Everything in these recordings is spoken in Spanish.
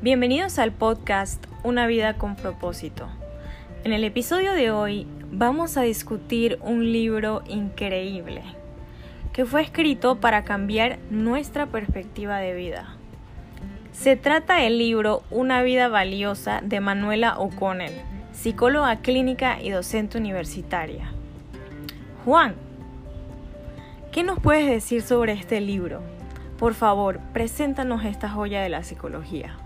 Bienvenidos al podcast Una vida con propósito. En el episodio de hoy vamos a discutir un libro increíble que fue escrito para cambiar nuestra perspectiva de vida. Se trata del libro Una vida valiosa de Manuela O'Connell, psicóloga clínica y docente universitaria. Juan, ¿qué nos puedes decir sobre este libro? Por favor, preséntanos esta joya de la psicología.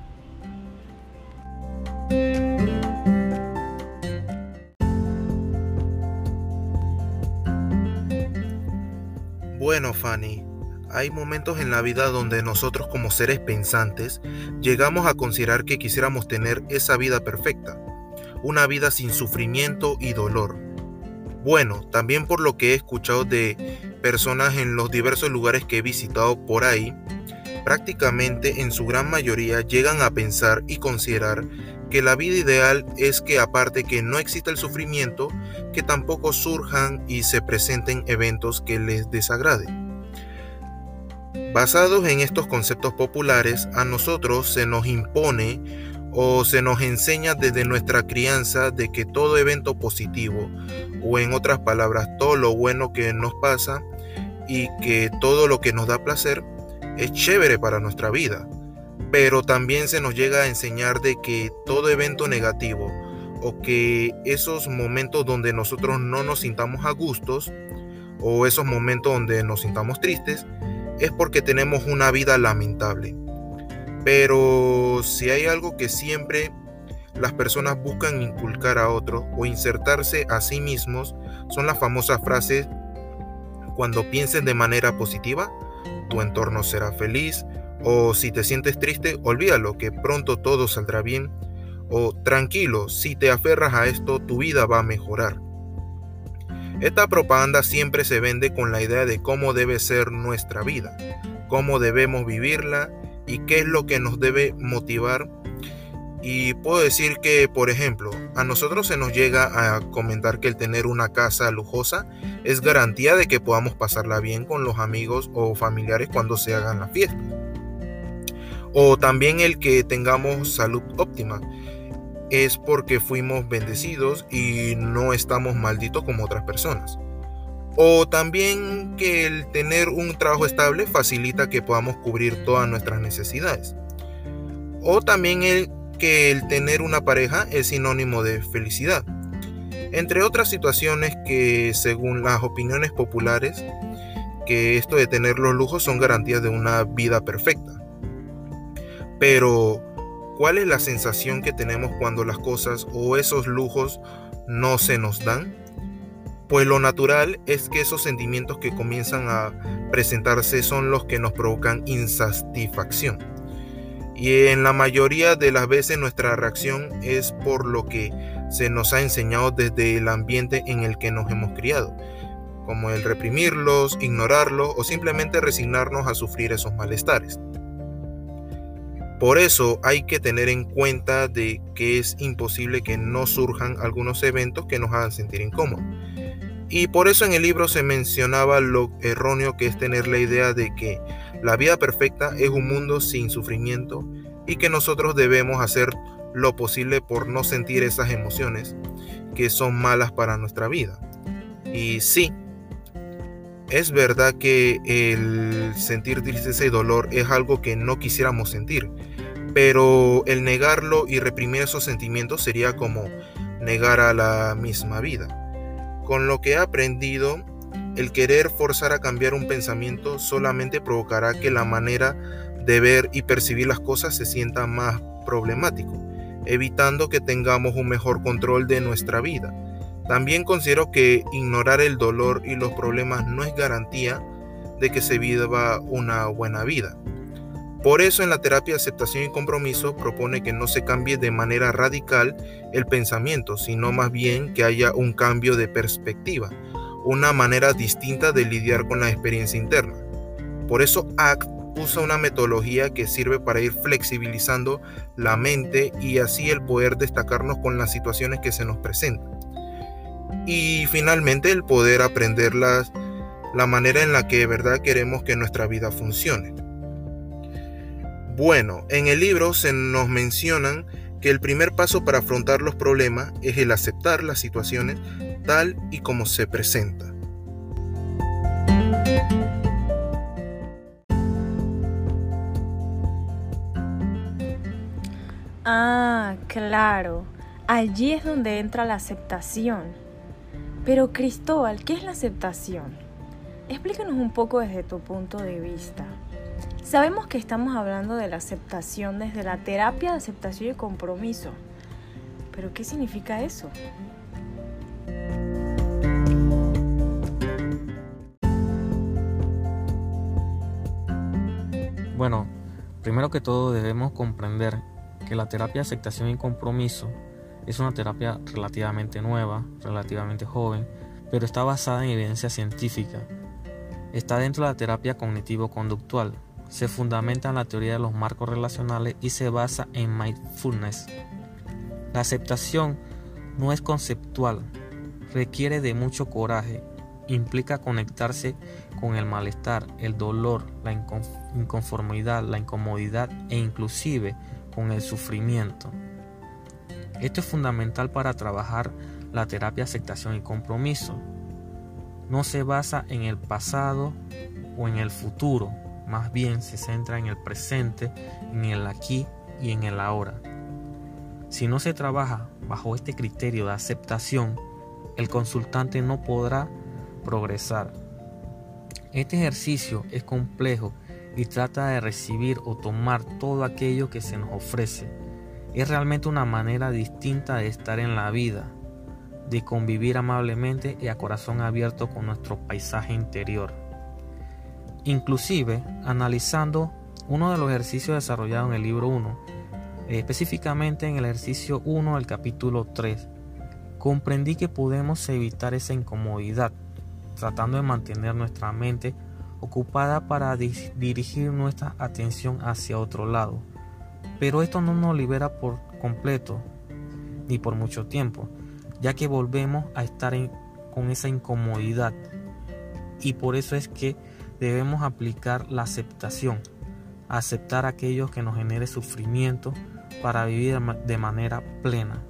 Bueno, Fanny, hay momentos en la vida donde nosotros como seres pensantes llegamos a considerar que quisiéramos tener esa vida perfecta, una vida sin sufrimiento y dolor. Bueno, también por lo que he escuchado de personas en los diversos lugares que he visitado por ahí, prácticamente en su gran mayoría llegan a pensar y considerar que la vida ideal es que aparte que no exista el sufrimiento, que tampoco surjan y se presenten eventos que les desagraden. Basados en estos conceptos populares, a nosotros se nos impone o se nos enseña desde nuestra crianza de que todo evento positivo, o en otras palabras, todo lo bueno que nos pasa y que todo lo que nos da placer, es chévere para nuestra vida, pero también se nos llega a enseñar de que todo evento negativo o que esos momentos donde nosotros no nos sintamos a gustos o esos momentos donde nos sintamos tristes es porque tenemos una vida lamentable. Pero si hay algo que siempre las personas buscan inculcar a otros o insertarse a sí mismos, son las famosas frases cuando piensen de manera positiva, tu entorno será feliz, o si te sientes triste, olvídalo, que pronto todo saldrá bien, o tranquilo, si te aferras a esto, tu vida va a mejorar. Esta propaganda siempre se vende con la idea de cómo debe ser nuestra vida, cómo debemos vivirla y qué es lo que nos debe motivar y puedo decir que, por ejemplo, a nosotros se nos llega a comentar que el tener una casa lujosa es garantía de que podamos pasarla bien con los amigos o familiares cuando se hagan la fiesta. O también el que tengamos salud óptima es porque fuimos bendecidos y no estamos malditos como otras personas. O también que el tener un trabajo estable facilita que podamos cubrir todas nuestras necesidades. O también el que el tener una pareja es sinónimo de felicidad, entre otras situaciones que según las opiniones populares, que esto de tener los lujos son garantías de una vida perfecta. Pero, ¿cuál es la sensación que tenemos cuando las cosas o esos lujos no se nos dan? Pues lo natural es que esos sentimientos que comienzan a presentarse son los que nos provocan insatisfacción y en la mayoría de las veces nuestra reacción es por lo que se nos ha enseñado desde el ambiente en el que nos hemos criado, como el reprimirlos, ignorarlos o simplemente resignarnos a sufrir esos malestares. Por eso hay que tener en cuenta de que es imposible que no surjan algunos eventos que nos hagan sentir incómodos. Y por eso en el libro se mencionaba lo erróneo que es tener la idea de que la vida perfecta es un mundo sin sufrimiento y que nosotros debemos hacer lo posible por no sentir esas emociones que son malas para nuestra vida. Y sí, es verdad que el sentir tristeza y dolor es algo que no quisiéramos sentir, pero el negarlo y reprimir esos sentimientos sería como negar a la misma vida. Con lo que he aprendido el querer forzar a cambiar un pensamiento solamente provocará que la manera de ver y percibir las cosas se sienta más problemático, evitando que tengamos un mejor control de nuestra vida. También considero que ignorar el dolor y los problemas no es garantía de que se viva una buena vida. Por eso en la terapia aceptación y compromiso propone que no se cambie de manera radical el pensamiento, sino más bien que haya un cambio de perspectiva una manera distinta de lidiar con la experiencia interna. Por eso ACT usa una metodología que sirve para ir flexibilizando la mente y así el poder destacarnos con las situaciones que se nos presentan. Y finalmente el poder aprender la manera en la que de verdad queremos que nuestra vida funcione. Bueno, en el libro se nos mencionan que el primer paso para afrontar los problemas es el aceptar las situaciones tal y como se presenta. Ah, claro. Allí es donde entra la aceptación. Pero Cristóbal, ¿qué es la aceptación? Explícanos un poco desde tu punto de vista. Sabemos que estamos hablando de la aceptación desde la terapia de aceptación y compromiso. Pero ¿qué significa eso? Bueno, primero que todo debemos comprender que la terapia de aceptación y compromiso es una terapia relativamente nueva, relativamente joven, pero está basada en evidencia científica. Está dentro de la terapia cognitivo-conductual, se fundamenta en la teoría de los marcos relacionales y se basa en mindfulness. La aceptación no es conceptual, requiere de mucho coraje, implica conectarse con el malestar, el dolor, la inconformidad, la incomodidad e inclusive con el sufrimiento. Esto es fundamental para trabajar la terapia aceptación y compromiso. No se basa en el pasado o en el futuro, más bien se centra en el presente, en el aquí y en el ahora. Si no se trabaja bajo este criterio de aceptación, el consultante no podrá progresar. Este ejercicio es complejo y trata de recibir o tomar todo aquello que se nos ofrece. Es realmente una manera distinta de estar en la vida, de convivir amablemente y a corazón abierto con nuestro paisaje interior. Inclusive, analizando uno de los ejercicios desarrollados en el libro 1, específicamente en el ejercicio 1 del capítulo 3, comprendí que podemos evitar esa incomodidad, tratando de mantener nuestra mente ocupada para dirigir nuestra atención hacia otro lado. Pero esto no nos libera por completo, ni por mucho tiempo, ya que volvemos a estar con esa incomodidad. Y por eso es que debemos aplicar la aceptación, aceptar aquello que nos genere sufrimiento para vivir de manera plena.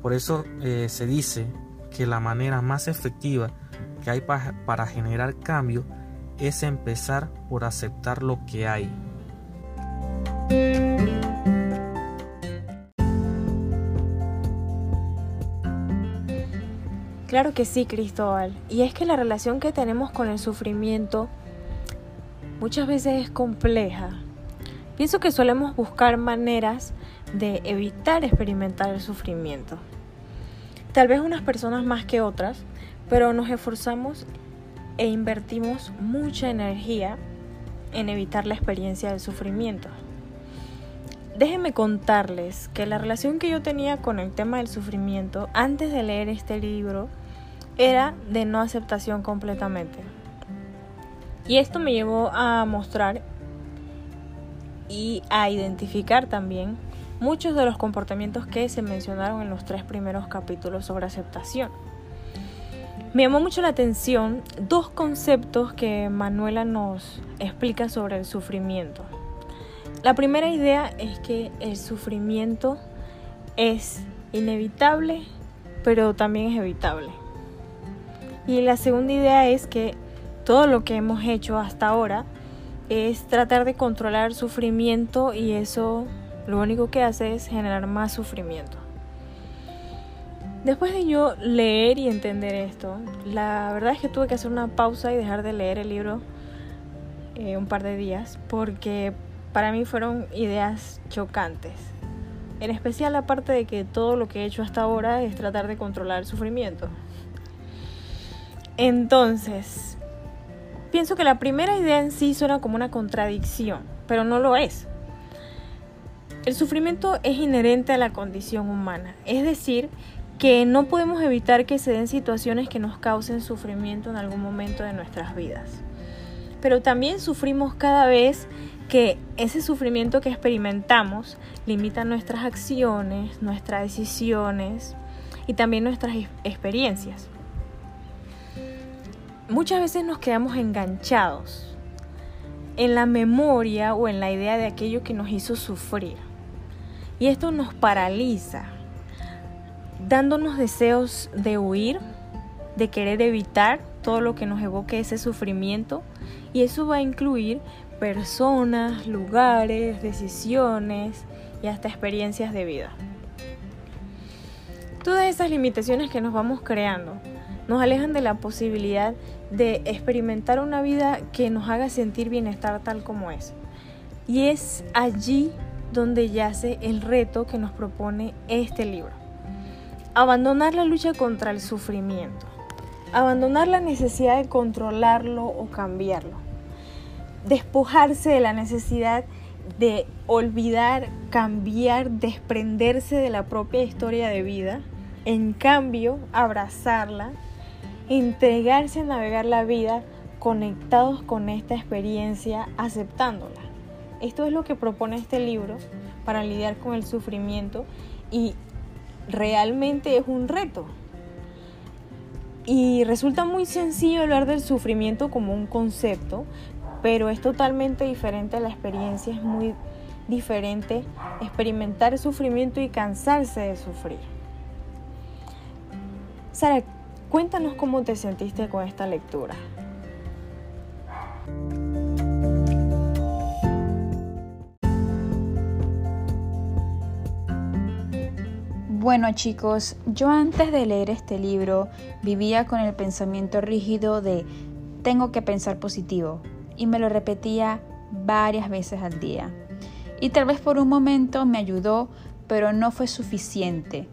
Por eso eh, se dice que la manera más efectiva que hay para generar cambio es empezar por aceptar lo que hay. Claro que sí, Cristóbal. Y es que la relación que tenemos con el sufrimiento muchas veces es compleja. Pienso que solemos buscar maneras de evitar experimentar el sufrimiento. Tal vez unas personas más que otras, pero nos esforzamos e invertimos mucha energía en evitar la experiencia del sufrimiento. Déjenme contarles que la relación que yo tenía con el tema del sufrimiento antes de leer este libro era de no aceptación completamente. Y esto me llevó a mostrar y a identificar también muchos de los comportamientos que se mencionaron en los tres primeros capítulos sobre aceptación. Me llamó mucho la atención dos conceptos que Manuela nos explica sobre el sufrimiento. La primera idea es que el sufrimiento es inevitable, pero también es evitable. Y la segunda idea es que todo lo que hemos hecho hasta ahora es tratar de controlar sufrimiento y eso lo único que hace es generar más sufrimiento. Después de yo leer y entender esto, la verdad es que tuve que hacer una pausa y dejar de leer el libro eh, un par de días porque para mí fueron ideas chocantes. En especial la parte de que todo lo que he hecho hasta ahora es tratar de controlar el sufrimiento. Entonces, pienso que la primera idea en sí suena como una contradicción, pero no lo es. El sufrimiento es inherente a la condición humana, es decir, que no podemos evitar que se den situaciones que nos causen sufrimiento en algún momento de nuestras vidas. Pero también sufrimos cada vez que ese sufrimiento que experimentamos limita nuestras acciones, nuestras decisiones y también nuestras experiencias muchas veces nos quedamos enganchados en la memoria o en la idea de aquello que nos hizo sufrir. Y esto nos paraliza, dándonos deseos de huir, de querer evitar todo lo que nos evoque ese sufrimiento. Y eso va a incluir personas, lugares, decisiones y hasta experiencias de vida. Todas esas limitaciones que nos vamos creando nos alejan de la posibilidad de experimentar una vida que nos haga sentir bienestar tal como es. Y es allí donde yace el reto que nos propone este libro. Abandonar la lucha contra el sufrimiento. Abandonar la necesidad de controlarlo o cambiarlo despojarse de la necesidad de olvidar, cambiar, desprenderse de la propia historia de vida, en cambio abrazarla, entregarse a navegar la vida conectados con esta experiencia, aceptándola. Esto es lo que propone este libro para lidiar con el sufrimiento y realmente es un reto. Y resulta muy sencillo hablar del sufrimiento como un concepto, pero es totalmente diferente a la experiencia, es muy diferente experimentar sufrimiento y cansarse de sufrir. Sara, cuéntanos cómo te sentiste con esta lectura. Bueno chicos, yo antes de leer este libro vivía con el pensamiento rígido de tengo que pensar positivo, y me lo repetía varias veces al día. Y tal vez por un momento me ayudó, pero no fue suficiente.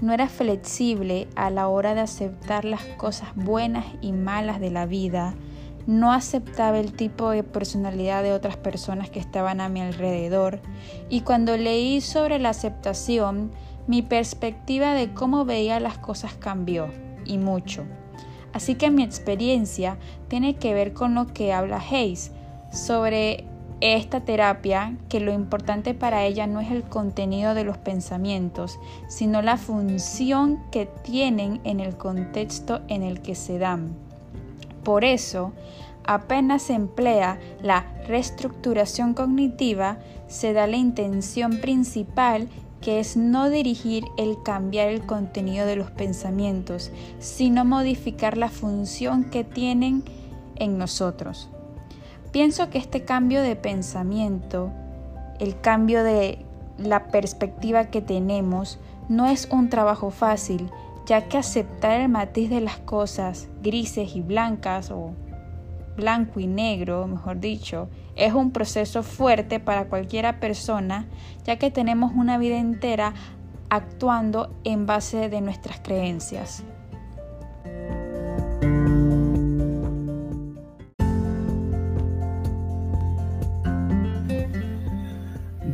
No era flexible a la hora de aceptar las cosas buenas y malas de la vida. No aceptaba el tipo de personalidad de otras personas que estaban a mi alrededor. Y cuando leí sobre la aceptación, mi perspectiva de cómo veía las cosas cambió, y mucho. Así que mi experiencia tiene que ver con lo que habla Hayes sobre esta terapia, que lo importante para ella no es el contenido de los pensamientos, sino la función que tienen en el contexto en el que se dan. Por eso, apenas se emplea la reestructuración cognitiva, se da la intención principal que es no dirigir el cambiar el contenido de los pensamientos, sino modificar la función que tienen en nosotros. Pienso que este cambio de pensamiento, el cambio de la perspectiva que tenemos, no es un trabajo fácil, ya que aceptar el matiz de las cosas grises y blancas o blanco y negro, mejor dicho, es un proceso fuerte para cualquiera persona, ya que tenemos una vida entera actuando en base de nuestras creencias.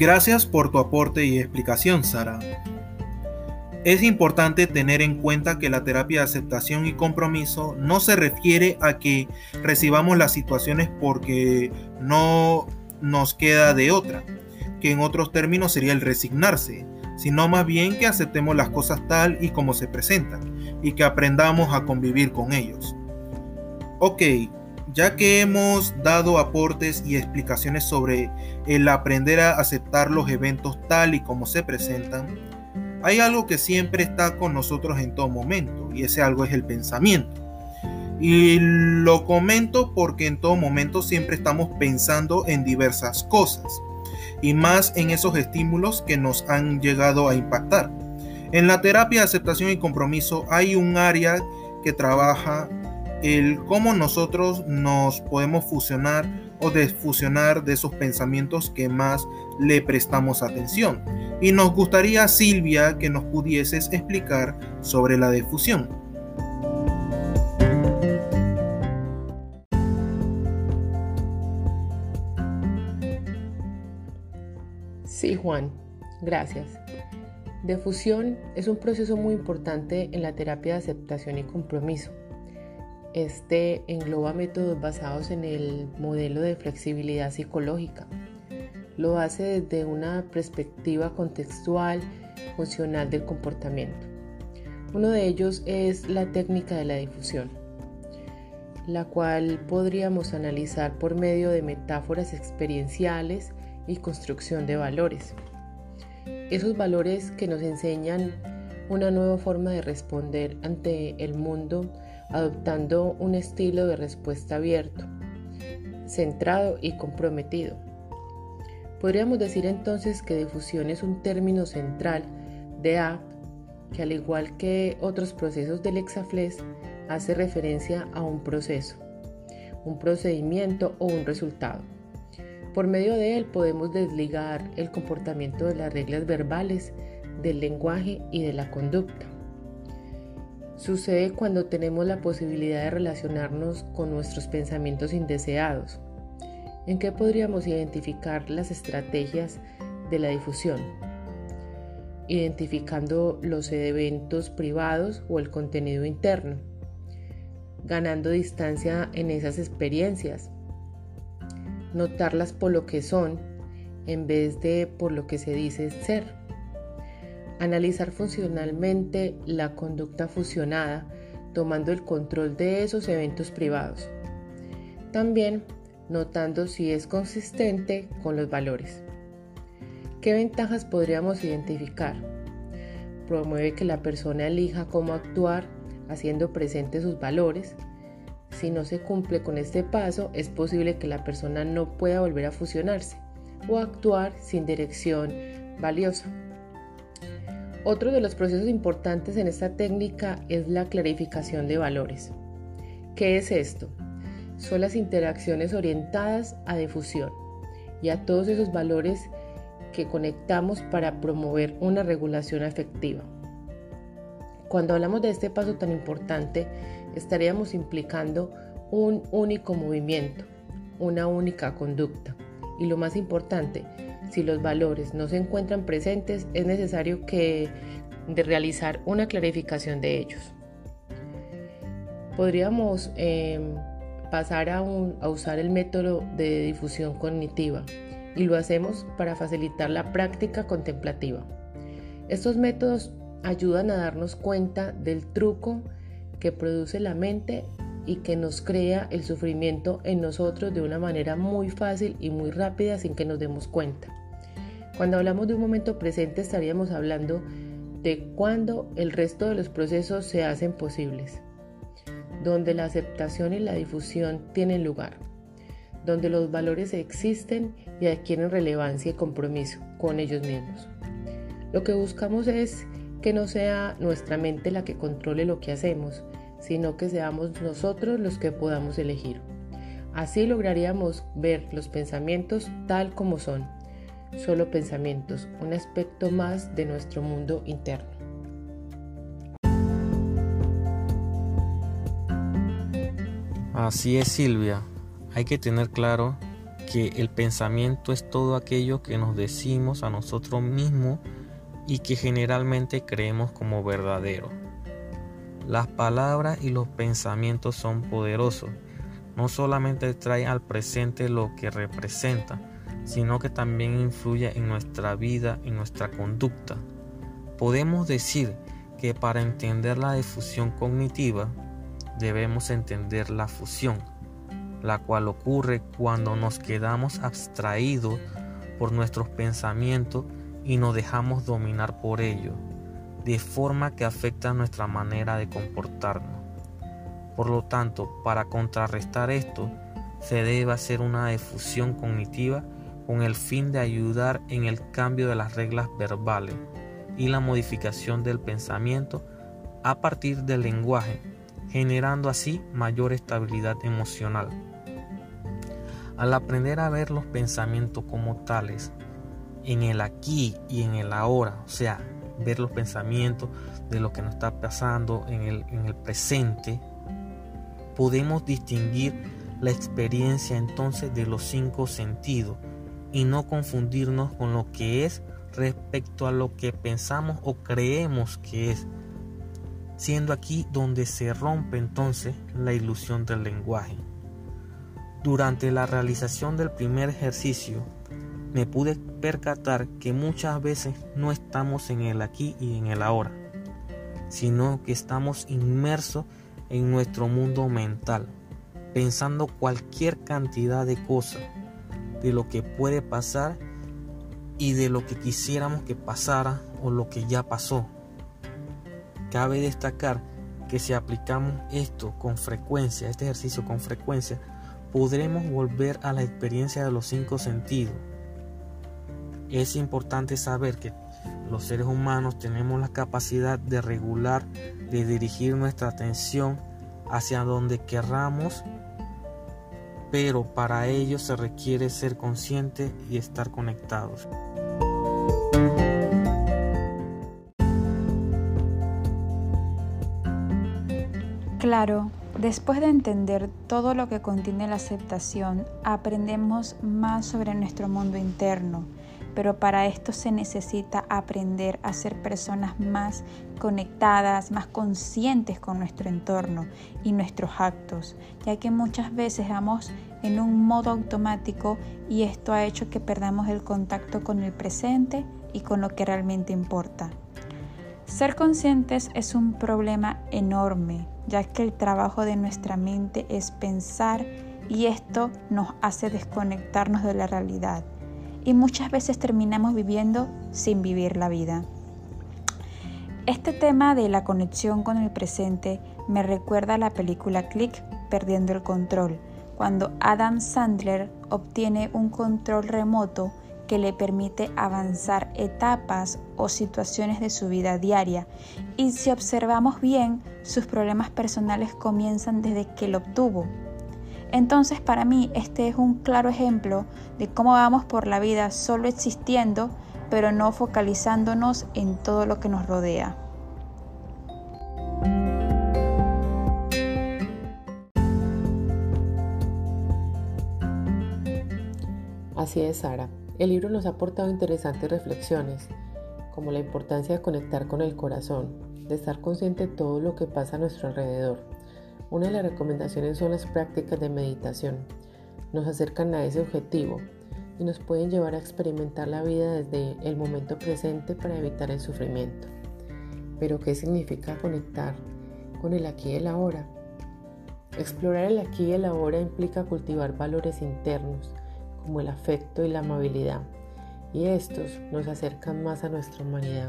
Gracias por tu aporte y explicación, Sara. Es importante tener en cuenta que la terapia de aceptación y compromiso no se refiere a que recibamos las situaciones porque no nos queda de otra, que en otros términos sería el resignarse, sino más bien que aceptemos las cosas tal y como se presentan y que aprendamos a convivir con ellos. Ok, ya que hemos dado aportes y explicaciones sobre el aprender a aceptar los eventos tal y como se presentan, hay algo que siempre está con nosotros en todo momento y ese algo es el pensamiento. Y lo comento porque en todo momento siempre estamos pensando en diversas cosas y más en esos estímulos que nos han llegado a impactar. En la terapia de aceptación y compromiso hay un área que trabaja el cómo nosotros nos podemos fusionar o desfusionar de esos pensamientos que más le prestamos atención. Y nos gustaría, Silvia, que nos pudieses explicar sobre la difusión. Sí, Juan, gracias. Defusión es un proceso muy importante en la terapia de aceptación y compromiso este engloba métodos basados en el modelo de flexibilidad psicológica. Lo hace desde una perspectiva contextual, funcional del comportamiento. Uno de ellos es la técnica de la difusión. la cual podríamos analizar por medio de metáforas experienciales y construcción de valores. Esos valores que nos enseñan una nueva forma de responder ante el mundo adoptando un estilo de respuesta abierto, centrado y comprometido. Podríamos decir entonces que difusión es un término central de A que al igual que otros procesos del Exafles hace referencia a un proceso, un procedimiento o un resultado. Por medio de él podemos desligar el comportamiento de las reglas verbales, del lenguaje y de la conducta. Sucede cuando tenemos la posibilidad de relacionarnos con nuestros pensamientos indeseados. ¿En qué podríamos identificar las estrategias de la difusión? Identificando los eventos privados o el contenido interno, ganando distancia en esas experiencias, notarlas por lo que son en vez de por lo que se dice ser. Analizar funcionalmente la conducta fusionada, tomando el control de esos eventos privados. También notando si es consistente con los valores. ¿Qué ventajas podríamos identificar? Promueve que la persona elija cómo actuar haciendo presentes sus valores, si no se cumple con este paso, es posible que la persona no pueda volver a fusionarse o actuar sin dirección valiosa. Otro de los procesos importantes en esta técnica es la clarificación de valores. ¿Qué es esto? Son las interacciones orientadas a difusión y a todos esos valores que conectamos para promover una regulación afectiva. Cuando hablamos de este paso tan importante, estaríamos implicando un único movimiento, una única conducta. Y lo más importante, si los valores no se encuentran presentes, es necesario que de realizar una clarificación de ellos. Podríamos em, pasar a, a usar el método de difusión cognitiva y lo hacemos para facilitar la práctica contemplativa. Estos métodos ayudan a darnos cuenta del truco que produce la mente y que nos crea el sufrimiento en nosotros de una manera muy fácil y muy rápida sin que nos demos cuenta. Cuando hablamos de un momento presente estaríamos hablando de cuando el resto de los procesos se hacen posibles, donde la aceptación y la difusión tienen lugar, donde los valores existen y adquieren relevancia y compromiso con ellos mismos. Lo que buscamos es que no sea nuestra mente la que controle lo que hacemos, sino que seamos nosotros los que podamos elegir. Así lograríamos ver los pensamientos tal como son, solo pensamientos, un aspecto más de nuestro mundo interno. Así es Silvia, hay que tener claro que el pensamiento es todo aquello que nos decimos a nosotros mismos y que generalmente creemos como verdadero. Las palabras y los pensamientos son poderosos. No solamente traen al presente lo que representa, sino que también influye en nuestra vida, en nuestra conducta. Podemos decir que para entender la difusión cognitiva debemos entender la fusión, la cual ocurre cuando nos quedamos abstraídos por nuestros pensamientos y nos dejamos dominar por ello, de forma que afecta nuestra manera de comportarnos. Por lo tanto, para contrarrestar esto, se debe hacer una difusión cognitiva con el fin de ayudar en el cambio de las reglas verbales y la modificación del pensamiento a partir del lenguaje, generando así mayor estabilidad emocional. Al aprender a ver los pensamientos como tales, en el aquí y en el ahora, o sea, ver los pensamientos de lo que nos está pasando en el, en el presente, podemos distinguir la experiencia entonces de los cinco sentidos y no confundirnos con lo que es respecto a lo que pensamos o creemos que es, siendo aquí donde se rompe entonces la ilusión del lenguaje. Durante la realización del primer ejercicio, me pude percatar que muchas veces no estamos en el aquí y en el ahora, sino que estamos inmersos en nuestro mundo mental, pensando cualquier cantidad de cosas, de lo que puede pasar y de lo que quisiéramos que pasara o lo que ya pasó. Cabe destacar que si aplicamos esto con frecuencia, este ejercicio con frecuencia, podremos volver a la experiencia de los cinco sentidos. Es importante saber que los seres humanos tenemos la capacidad de regular, de dirigir nuestra atención hacia donde querramos, pero para ello se requiere ser consciente y estar conectados. Claro, después de entender todo lo que contiene la aceptación, aprendemos más sobre nuestro mundo interno pero para esto se necesita aprender a ser personas más conectadas, más conscientes con nuestro entorno y nuestros actos, ya que muchas veces vamos en un modo automático y esto ha hecho que perdamos el contacto con el presente y con lo que realmente importa. Ser conscientes es un problema enorme, ya que el trabajo de nuestra mente es pensar y esto nos hace desconectarnos de la realidad y muchas veces terminamos viviendo sin vivir la vida. Este tema de la conexión con el presente me recuerda a la película Click, Perdiendo el Control, cuando Adam Sandler obtiene un control remoto que le permite avanzar etapas o situaciones de su vida diaria. Y si observamos bien, sus problemas personales comienzan desde que lo obtuvo. Entonces para mí este es un claro ejemplo de cómo vamos por la vida solo existiendo, pero no focalizándonos en todo lo que nos rodea. Así es, Sara. El libro nos ha aportado interesantes reflexiones, como la importancia de conectar con el corazón, de estar consciente de todo lo que pasa a nuestro alrededor una de las recomendaciones son las prácticas de meditación. Nos acercan a ese objetivo y nos pueden llevar a experimentar la vida desde el momento presente para evitar el sufrimiento. Pero ¿qué significa conectar con el aquí y el ahora? Explorar el aquí y el ahora implica cultivar valores internos como el afecto y la amabilidad, y estos nos acercan más a nuestra humanidad.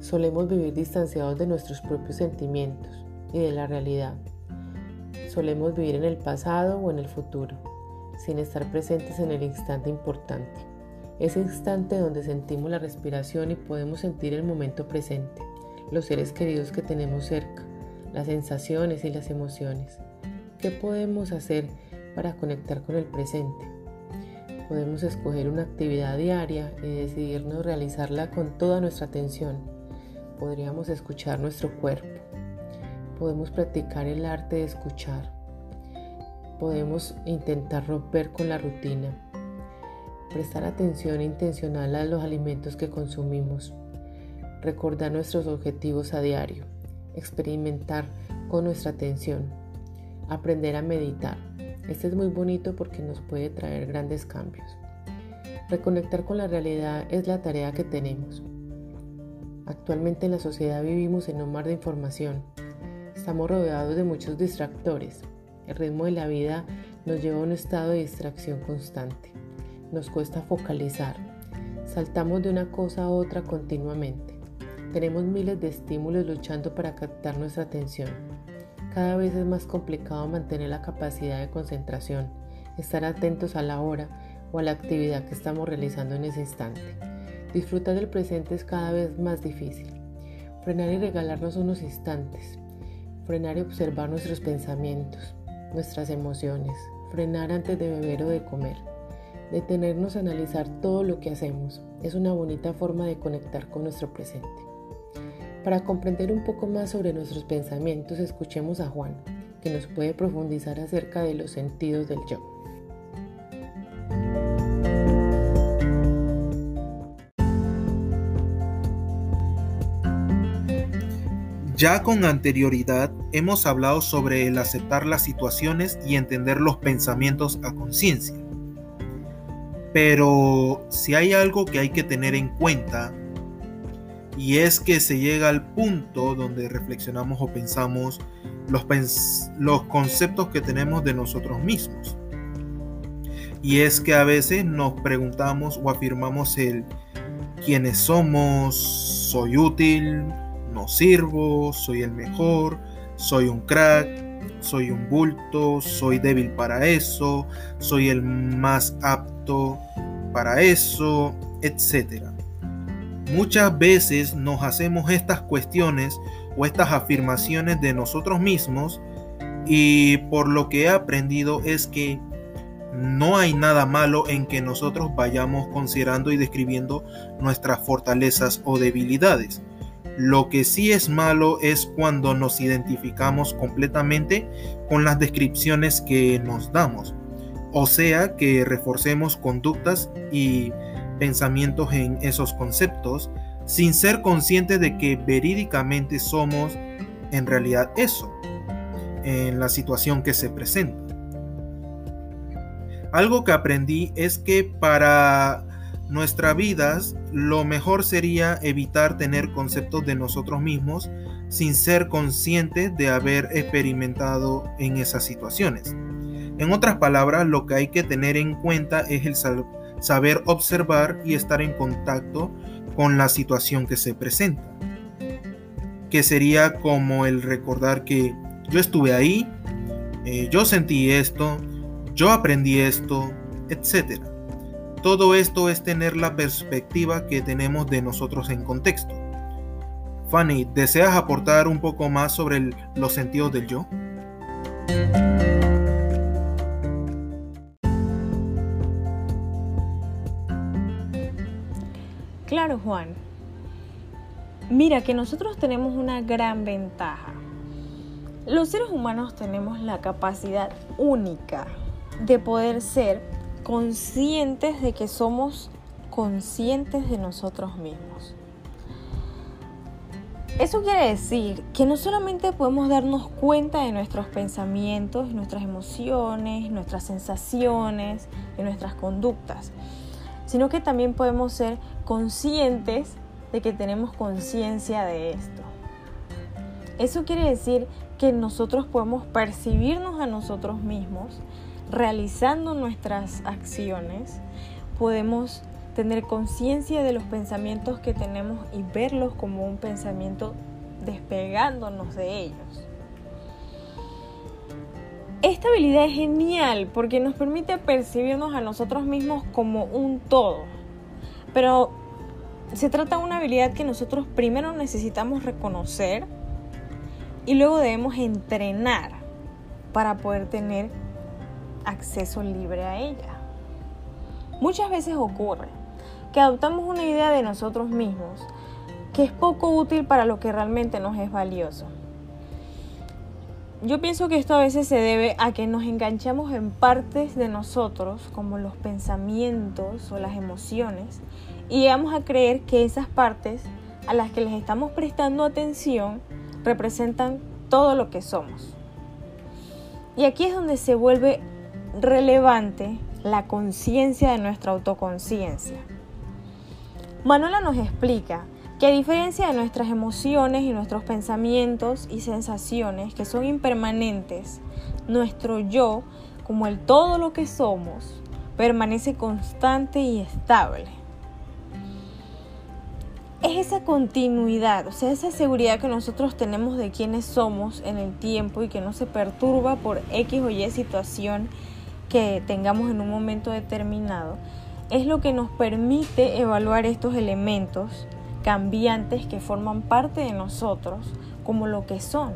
Solemos vivir distanciados de nuestros propios sentimientos, y de la realidad. Solemos vivir en el pasado o en el futuro, sin estar presentes en el instante importante. Ese instante donde sentimos la respiración y podemos sentir el momento presente, los seres queridos que tenemos cerca, las sensaciones y las emociones. ¿Qué podemos hacer para conectar con el presente? Podemos escoger una actividad diaria y decidirnos realizarla con toda nuestra atención. Podríamos escuchar nuestro cuerpo, podemos practicar el arte de escuchar. Podemos intentar romper con la rutina. Prestar atención intencional a los alimentos que consumimos. Recordar nuestros objetivos a diario. Experimentar con nuestra atención. Aprender a meditar. Este es muy bonito porque nos puede traer grandes cambios. Reconectar con la realidad es la tarea que tenemos. Actualmente en la sociedad vivimos en un mar de información Estamos rodeados de muchos distractores. El ritmo de la vida nos lleva a un estado de distracción constante. Nos cuesta focalizar. Saltamos de una cosa a otra continuamente. Tenemos miles de estímulos luchando para captar nuestra atención. Cada vez es más complicado mantener la capacidad de concentración, estar atentos a la hora o a la actividad que estamos realizando en ese instante. Disfrutar del presente es cada vez más difícil. Frenar y regalarnos unos instantes, frenar y observar nuestros pensamientos, nuestras emociones, frenar antes de beber o de comer, detenernos a analizar todo lo que hacemos. Es una bonita forma de conectar con nuestro presente. Para comprender un poco más sobre nuestros pensamientos, escuchemos a Juan, que nos puede profundizar acerca de los sentidos del yo. Ya con anterioridad hemos hablado sobre el aceptar las situaciones y entender los pensamientos a conciencia. Pero si hay algo que hay que tener en cuenta, y es que se llega al punto donde reflexionamos o pensamos los, los conceptos que tenemos de nosotros mismos. Y es que a veces nos preguntamos o afirmamos el quiénes somos, soy útil, sirvo, soy el mejor, soy un crack, soy un bulto, soy débil para eso, soy el más apto para eso, etc. Muchas veces nos hacemos estas cuestiones o estas afirmaciones de nosotros mismos y por lo que he aprendido es que no hay nada malo en que nosotros vayamos considerando y describiendo nuestras fortalezas o debilidades. Lo que sí es malo es cuando nos identificamos completamente con las descripciones que nos damos. O sea, que reforcemos conductas y pensamientos en esos conceptos sin ser conscientes de que verídicamente somos en realidad eso, en la situación que se presenta. Algo que aprendí es que para nuestras vidas lo mejor sería evitar tener conceptos de nosotros mismos sin ser conscientes de haber experimentado en esas situaciones. En otras palabras, lo que hay que tener en cuenta es el saber observar y estar en contacto con la situación que se presenta. Que sería como el recordar que yo estuve ahí, eh, yo sentí esto, yo aprendí esto, etc. Todo esto es tener la perspectiva que tenemos de nosotros en contexto. Fanny, ¿deseas aportar un poco más sobre los sentidos del yo? Claro, Juan. Mira que nosotros tenemos una gran ventaja. Los seres humanos tenemos la capacidad única de poder ser conscientes de que somos conscientes de nosotros mismos. Eso quiere decir que no solamente podemos darnos cuenta de nuestros pensamientos, nuestras emociones, nuestras sensaciones y nuestras conductas, sino que también podemos ser conscientes de que tenemos conciencia de esto. Eso quiere decir que nosotros podemos percibirnos a nosotros mismos realizando nuestras acciones, podemos tener conciencia de los pensamientos que tenemos y verlos como un pensamiento despegándonos de ellos. Esta habilidad es genial porque nos permite percibirnos a nosotros mismos como un todo. Pero se trata de una habilidad que nosotros primero necesitamos reconocer y luego debemos entrenar para poder tener acceso libre a ella. Muchas veces ocurre que adoptamos una idea de nosotros mismos que es poco útil para lo que realmente nos es valioso. Yo pienso que esto a veces se debe a que nos enganchamos en partes de nosotros, como los pensamientos o las emociones, y llegamos a creer que esas partes a las que les estamos prestando atención representan todo lo que somos. Y aquí es donde se vuelve relevante la conciencia de nuestra autoconciencia. Manuela nos explica que a diferencia de nuestras emociones y nuestros pensamientos y sensaciones que son impermanentes, nuestro yo, como el todo lo que somos, permanece constante y estable. Es esa continuidad, o sea, esa seguridad que nosotros tenemos de quiénes somos en el tiempo y que no se perturba por X o Y situación que tengamos en un momento determinado, es lo que nos permite evaluar estos elementos cambiantes que forman parte de nosotros como lo que son.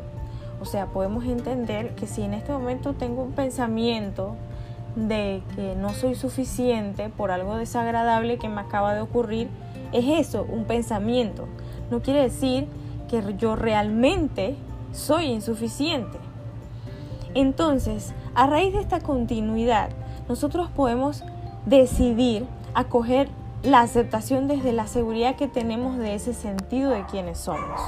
O sea, podemos entender que si en este momento tengo un pensamiento de que no soy suficiente por algo desagradable que me acaba de ocurrir, es eso, un pensamiento. No quiere decir que yo realmente soy insuficiente. Entonces, a raíz de esta continuidad, nosotros podemos decidir acoger la aceptación desde la seguridad que tenemos de ese sentido de quienes somos.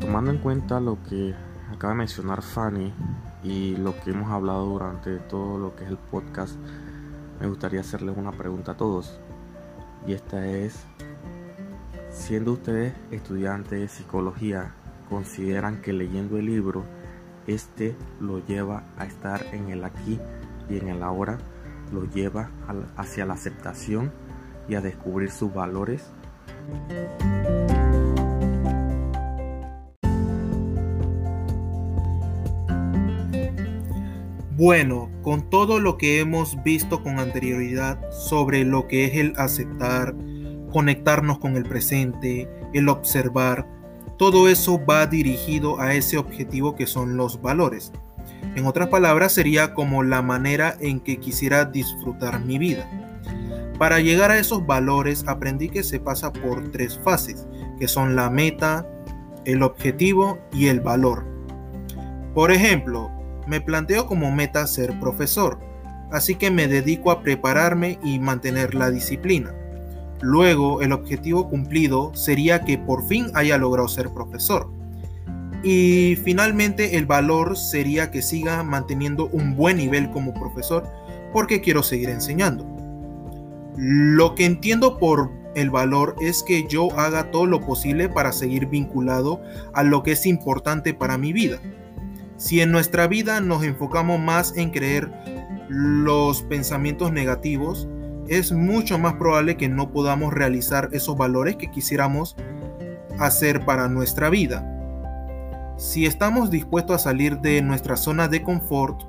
Tomando en cuenta lo que acaba de mencionar Fanny y lo que hemos hablado durante todo lo que es el podcast, me gustaría hacerles una pregunta a todos. Y esta es, siendo ustedes estudiantes de psicología, ¿consideran que leyendo el libro, este lo lleva a estar en el aquí y en el ahora? ¿Lo lleva hacia la aceptación y a descubrir sus valores? Bueno, con todo lo que hemos visto con anterioridad sobre lo que es el aceptar, conectarnos con el presente, el observar, todo eso va dirigido a ese objetivo que son los valores. En otras palabras, sería como la manera en que quisiera disfrutar mi vida. Para llegar a esos valores aprendí que se pasa por tres fases, que son la meta, el objetivo y el valor. Por ejemplo, me planteo como meta ser profesor, así que me dedico a prepararme y mantener la disciplina. Luego, el objetivo cumplido sería que por fin haya logrado ser profesor. Y finalmente, el valor sería que siga manteniendo un buen nivel como profesor porque quiero seguir enseñando. Lo que entiendo por el valor es que yo haga todo lo posible para seguir vinculado a lo que es importante para mi vida si en nuestra vida nos enfocamos más en creer los pensamientos negativos, es mucho más probable que no podamos realizar esos valores que quisiéramos hacer para nuestra vida. Si estamos dispuestos a salir de nuestra zona de confort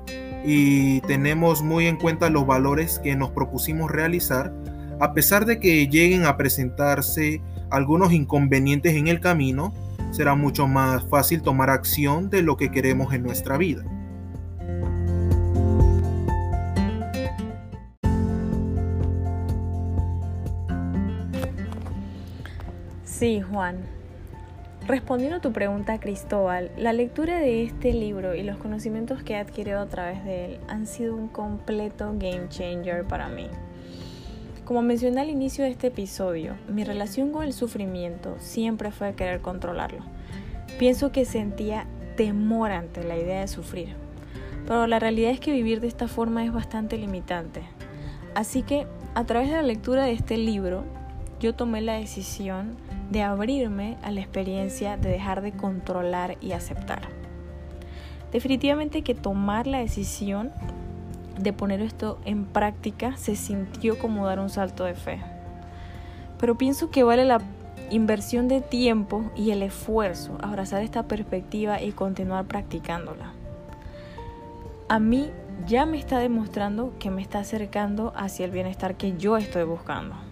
y tenemos muy en cuenta los valores que nos propusimos realizar, a pesar de que lleguen a presentarse algunos inconvenientes en el camino, será mucho más fácil tomar acción de lo que queremos en nuestra vida. Sí, Juan. Respondiendo a tu pregunta, Cristóbal, la lectura de este libro y los conocimientos que he adquirido a través de él han sido un completo game changer para mí. Como mencioné al inicio de este episodio, mi relación con el sufrimiento siempre fue querer controlarlo. Pienso que sentía temor ante la idea de sufrir, pero la realidad es que vivir de esta forma es bastante limitante. Así que, a través de la lectura de este libro, yo tomé la decisión de abrirme a la experiencia de dejar de controlar y aceptar. Definitivamente que tomar la decisión de poner esto en práctica se sintió como dar un salto de fe. Pero pienso que vale la inversión de tiempo y el esfuerzo abrazar esta perspectiva y continuar practicándola. A mí ya me está demostrando que me está acercando hacia el bienestar que yo estoy buscando.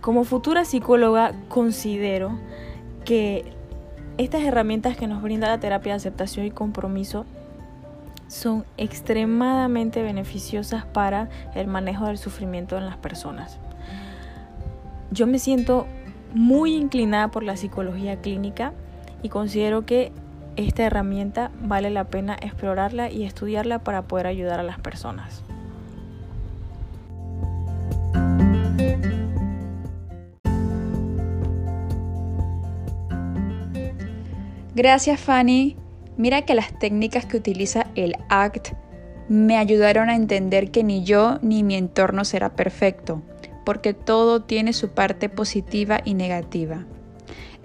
Como futura psicóloga considero que estas herramientas que nos brinda la terapia de aceptación y compromiso son extremadamente beneficiosas para el manejo del sufrimiento en las personas. Yo me siento muy inclinada por la psicología clínica y considero que esta herramienta vale la pena explorarla y estudiarla para poder ayudar a las personas. Gracias Fanny Mira que las técnicas que utiliza el ACT me ayudaron a entender que ni yo ni mi entorno será perfecto, porque todo tiene su parte positiva y negativa.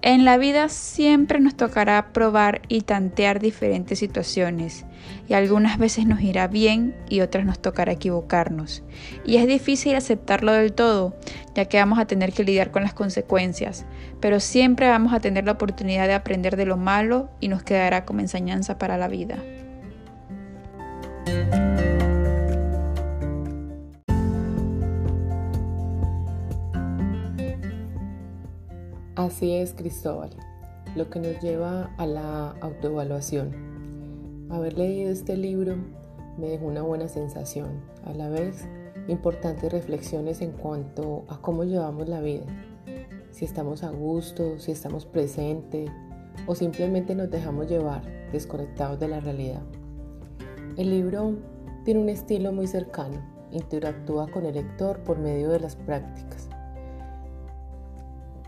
En la vida siempre nos tocará probar y tantear diferentes situaciones y algunas veces nos irá bien y otras nos tocará equivocarnos. Y es difícil aceptarlo del todo, ya que vamos a tener que lidiar con las consecuencias, pero siempre vamos a tener la oportunidad de aprender de lo malo y nos quedará como enseñanza para la vida. Así es, Cristóbal, lo que nos lleva a la autoevaluación. Haber leído este libro me dejó una buena sensación, a la vez importantes reflexiones en cuanto a cómo llevamos la vida, si estamos a gusto, si estamos presentes o simplemente nos dejamos llevar desconectados de la realidad. El libro tiene un estilo muy cercano, interactúa con el lector por medio de las prácticas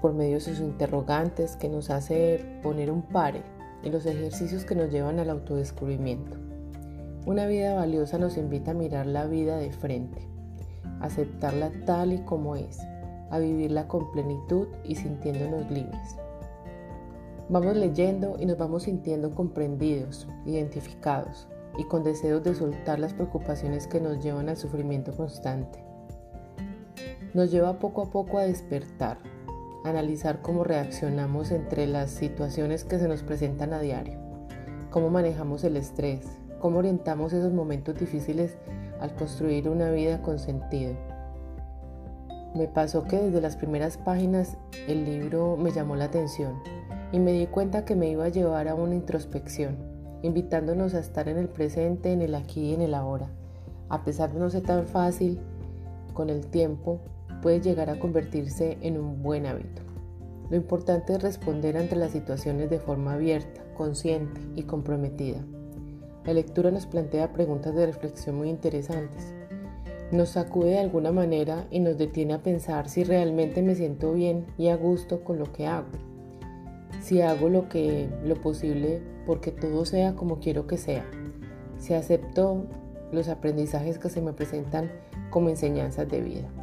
por medio de sus interrogantes que nos hace poner un pare y los ejercicios que nos llevan al autodescubrimiento. Una vida valiosa nos invita a mirar la vida de frente, a aceptarla tal y como es, a vivirla con plenitud y sintiéndonos libres. Vamos leyendo y nos vamos sintiendo comprendidos, identificados y con deseos de soltar las preocupaciones que nos llevan al sufrimiento constante. Nos lleva poco a poco a despertar, analizar cómo reaccionamos entre las situaciones que se nos presentan a diario, cómo manejamos el estrés, cómo orientamos esos momentos difíciles al construir una vida con sentido. Me pasó que desde las primeras páginas el libro me llamó la atención y me di cuenta que me iba a llevar a una introspección, invitándonos a estar en el presente, en el aquí y en el ahora. A pesar de no ser tan fácil, con el tiempo puede llegar a convertirse en un buen hábito. Lo importante es responder ante las situaciones de forma abierta, consciente y comprometida. La lectura nos plantea preguntas de reflexión muy interesantes. Nos sacude de alguna manera y nos detiene a pensar si realmente me siento bien y a gusto con lo que hago si hago lo que lo posible porque todo sea como quiero que sea, si acepto los aprendizajes que se me presentan como enseñanzas de vida.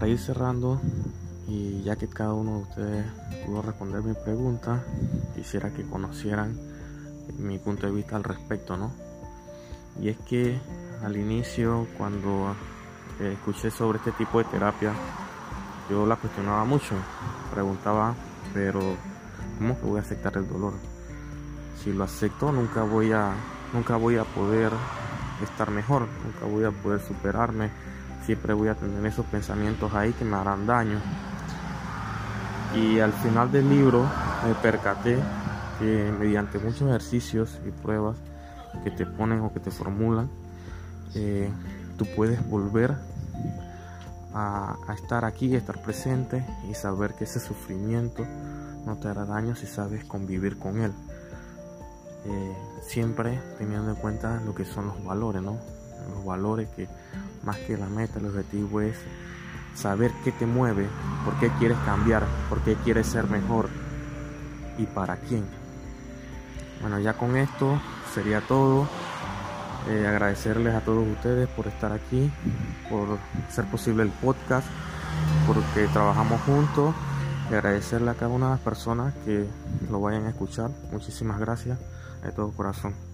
Para ir cerrando, y ya que cada uno de ustedes pudo responder mi pregunta, quisiera que conocieran mi punto de vista al respecto, ¿no? Y es que al inicio, cuando eh, escuché sobre este tipo de terapia, yo la cuestionaba mucho. Preguntaba, pero ¿cómo que voy a aceptar el dolor? Si lo acepto, nunca voy a, nunca voy a poder estar mejor, nunca voy a poder superarme. Siempre voy a tener esos pensamientos ahí que me harán daño. Y al final del libro me percaté que mediante muchos ejercicios y pruebas que te ponen o que te formulan, eh, tú puedes volver a, estar aquí, estar presente y saber que ese sufrimiento no te hará daño si sabes convivir con él. Eh, siempre teniendo en cuenta lo que son los valores, ¿no? Los valores que más que la meta, el objetivo es saber qué te mueve, por qué quieres cambiar, por qué quieres ser mejor y para quién. Bueno, ya con esto sería todo. Eh, agradecerles a todos ustedes por estar aquí, por ser posible el podcast, porque trabajamos juntos y agradecerle a cada una de las personas que lo vayan a escuchar. Muchísimas gracias de todo corazón.